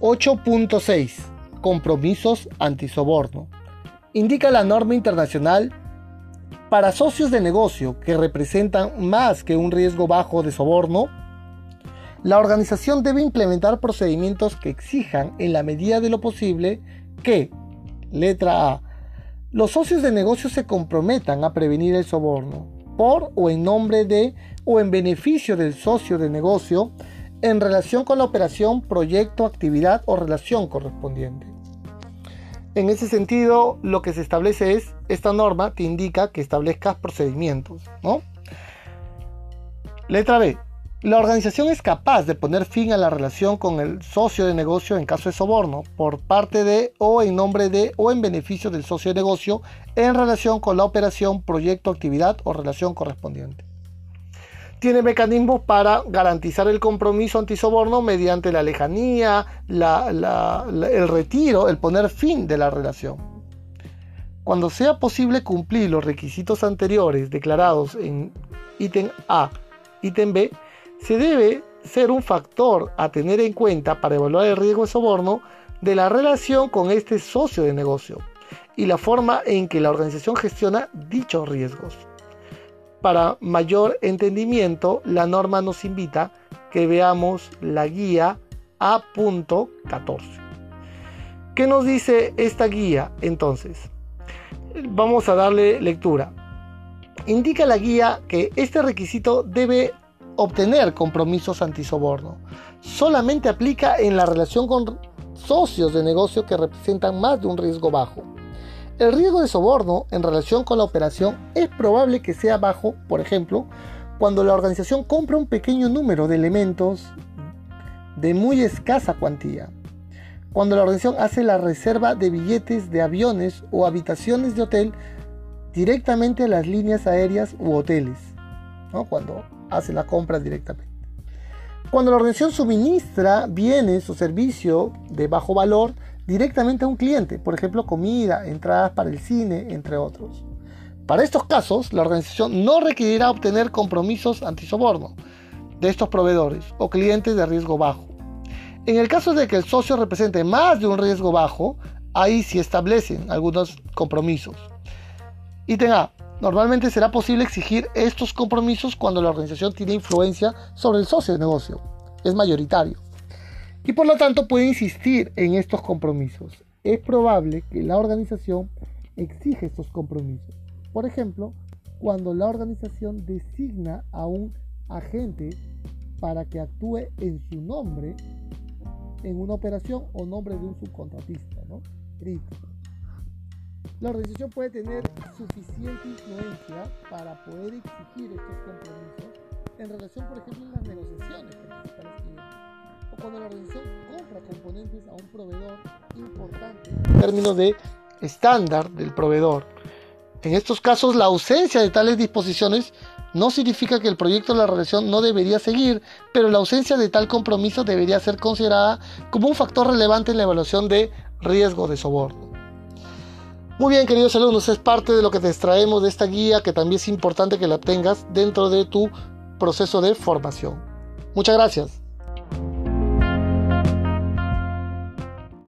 8.6 Compromisos antisoborno. Indica la norma internacional para socios de negocio que representan más que un riesgo bajo de soborno, la organización debe implementar procedimientos que exijan, en la medida de lo posible, que, letra A, los socios de negocio se comprometan a prevenir el soborno, por o en nombre de o en beneficio del socio de negocio, en relación con la operación, proyecto, actividad o relación correspondiente. En ese sentido, lo que se establece es, esta norma te indica que establezcas procedimientos, ¿no? Letra B. La organización es capaz de poner fin a la relación con el socio de negocio en caso de soborno por parte de o en nombre de o en beneficio del socio de negocio en relación con la operación, proyecto, actividad o relación correspondiente. Tiene mecanismos para garantizar el compromiso antisoborno mediante la lejanía, el retiro, el poner fin de la relación. Cuando sea posible cumplir los requisitos anteriores declarados en ítem A, ítem B, se debe ser un factor a tener en cuenta para evaluar el riesgo de soborno de la relación con este socio de negocio y la forma en que la organización gestiona dichos riesgos. Para mayor entendimiento, la norma nos invita que veamos la guía A.14. ¿Qué nos dice esta guía entonces? Vamos a darle lectura. Indica la guía que este requisito debe obtener compromisos antisoborno. Solamente aplica en la relación con socios de negocio que representan más de un riesgo bajo. El riesgo de soborno en relación con la operación es probable que sea bajo, por ejemplo, cuando la organización compra un pequeño número de elementos de muy escasa cuantía. Cuando la organización hace la reserva de billetes de aviones o habitaciones de hotel directamente a las líneas aéreas u hoteles. ¿no? Cuando hace la compra directamente. Cuando la organización suministra bienes o servicios de bajo valor directamente a un cliente, por ejemplo comida, entradas para el cine, entre otros. Para estos casos, la organización no requerirá obtener compromisos antisoborno de estos proveedores o clientes de riesgo bajo. En el caso de que el socio represente más de un riesgo bajo, ahí sí establecen algunos compromisos. Ítem A. Normalmente será posible exigir estos compromisos cuando la organización tiene influencia sobre el socio de negocio, es mayoritario, y por lo tanto puede insistir en estos compromisos. Es probable que la organización exija estos compromisos. Por ejemplo, cuando la organización designa a un agente para que actúe en su nombre en una operación o nombre de un subcontratista, ¿no? La organización puede tener suficiente influencia para poder exigir estos compromisos en relación, por ejemplo, en las negociaciones o cuando la organización compra componentes a un proveedor importante en términos de estándar del proveedor. En estos casos, la ausencia de tales disposiciones no significa que el proyecto de la relación no debería seguir, pero la ausencia de tal compromiso debería ser considerada como un factor relevante en la evaluación de riesgo de soborno. Muy bien, queridos alumnos, es parte de lo que te extraemos de esta guía que también es importante que la tengas dentro de tu proceso de formación. Muchas gracias.